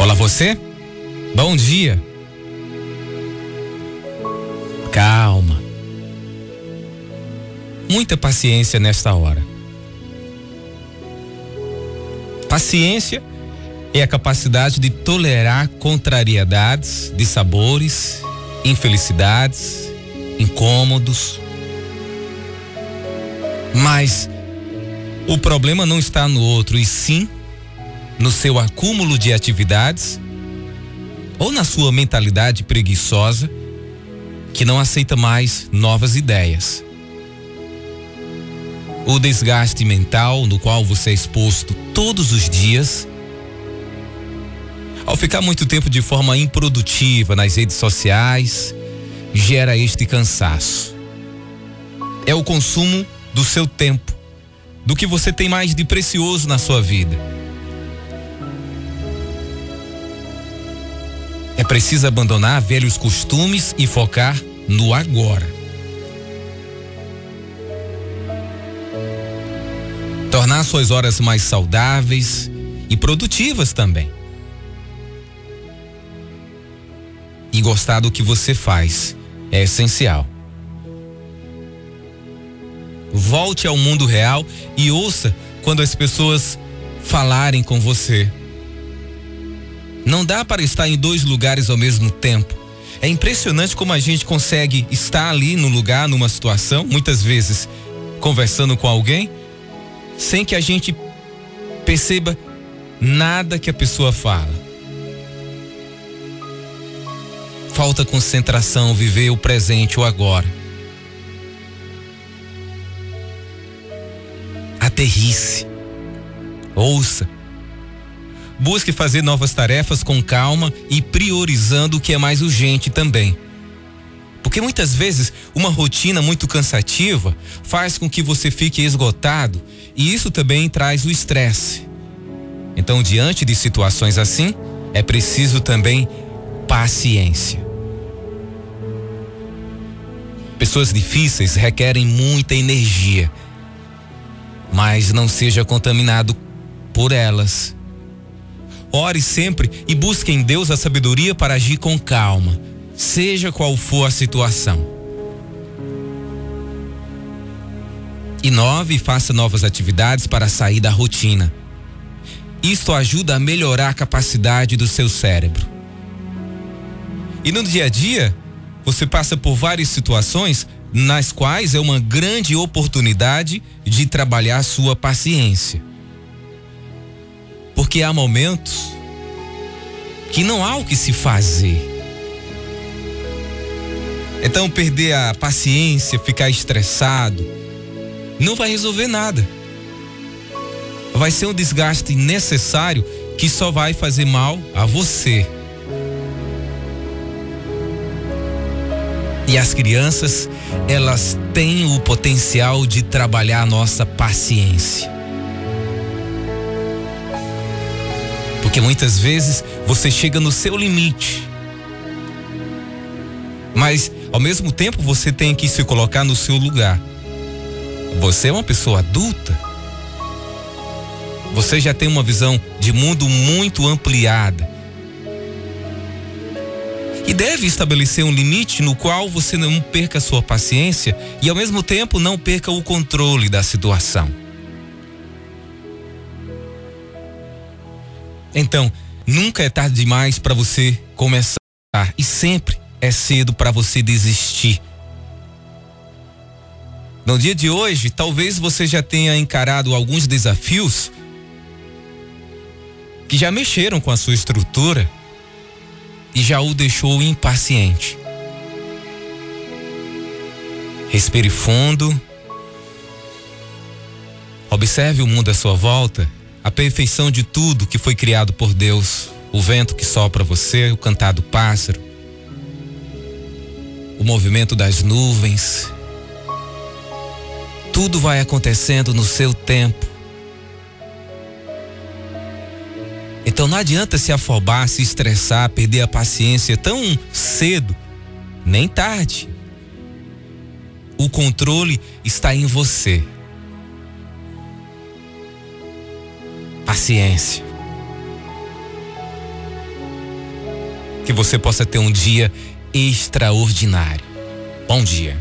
Olá você? Bom dia. Calma. Muita paciência nesta hora. Paciência é a capacidade de tolerar contrariedades, de sabores, infelicidades, incômodos. Mas o problema não está no outro, e sim no seu acúmulo de atividades ou na sua mentalidade preguiçosa que não aceita mais novas ideias. O desgaste mental no qual você é exposto todos os dias, ao ficar muito tempo de forma improdutiva nas redes sociais, gera este cansaço. É o consumo do seu tempo, do que você tem mais de precioso na sua vida. Preciso abandonar velhos costumes e focar no agora. Tornar suas horas mais saudáveis e produtivas também. E gostar do que você faz é essencial. Volte ao mundo real e ouça quando as pessoas falarem com você. Não dá para estar em dois lugares ao mesmo tempo. É impressionante como a gente consegue estar ali no lugar, numa situação, muitas vezes conversando com alguém, sem que a gente perceba nada que a pessoa fala. Falta concentração, viver o presente, o agora. Aterrice. Ouça Busque fazer novas tarefas com calma e priorizando o que é mais urgente também. Porque muitas vezes uma rotina muito cansativa faz com que você fique esgotado e isso também traz o estresse. Então, diante de situações assim, é preciso também paciência. Pessoas difíceis requerem muita energia, mas não seja contaminado por elas Ore sempre e busque em Deus a sabedoria para agir com calma, seja qual for a situação. E faça novas atividades para sair da rotina. Isto ajuda a melhorar a capacidade do seu cérebro. E no dia a dia, você passa por várias situações nas quais é uma grande oportunidade de trabalhar sua paciência. Porque há momentos que não há o que se fazer. Então, perder a paciência, ficar estressado, não vai resolver nada. Vai ser um desgaste necessário que só vai fazer mal a você. E as crianças, elas têm o potencial de trabalhar a nossa paciência. Porque muitas vezes você chega no seu limite. Mas, ao mesmo tempo, você tem que se colocar no seu lugar. Você é uma pessoa adulta. Você já tem uma visão de mundo muito ampliada. E deve estabelecer um limite no qual você não perca sua paciência e, ao mesmo tempo, não perca o controle da situação. Então, nunca é tarde demais para você começar e sempre é cedo para você desistir. No dia de hoje, talvez você já tenha encarado alguns desafios que já mexeram com a sua estrutura e já o deixou impaciente. Respire fundo. Observe o mundo à sua volta a perfeição de tudo que foi criado por Deus, o vento que sopra você, o cantar do pássaro, o movimento das nuvens. Tudo vai acontecendo no seu tempo. Então não adianta se afobar, se estressar, perder a paciência tão cedo, nem tarde. O controle está em você. paciência. Que você possa ter um dia extraordinário. Bom dia.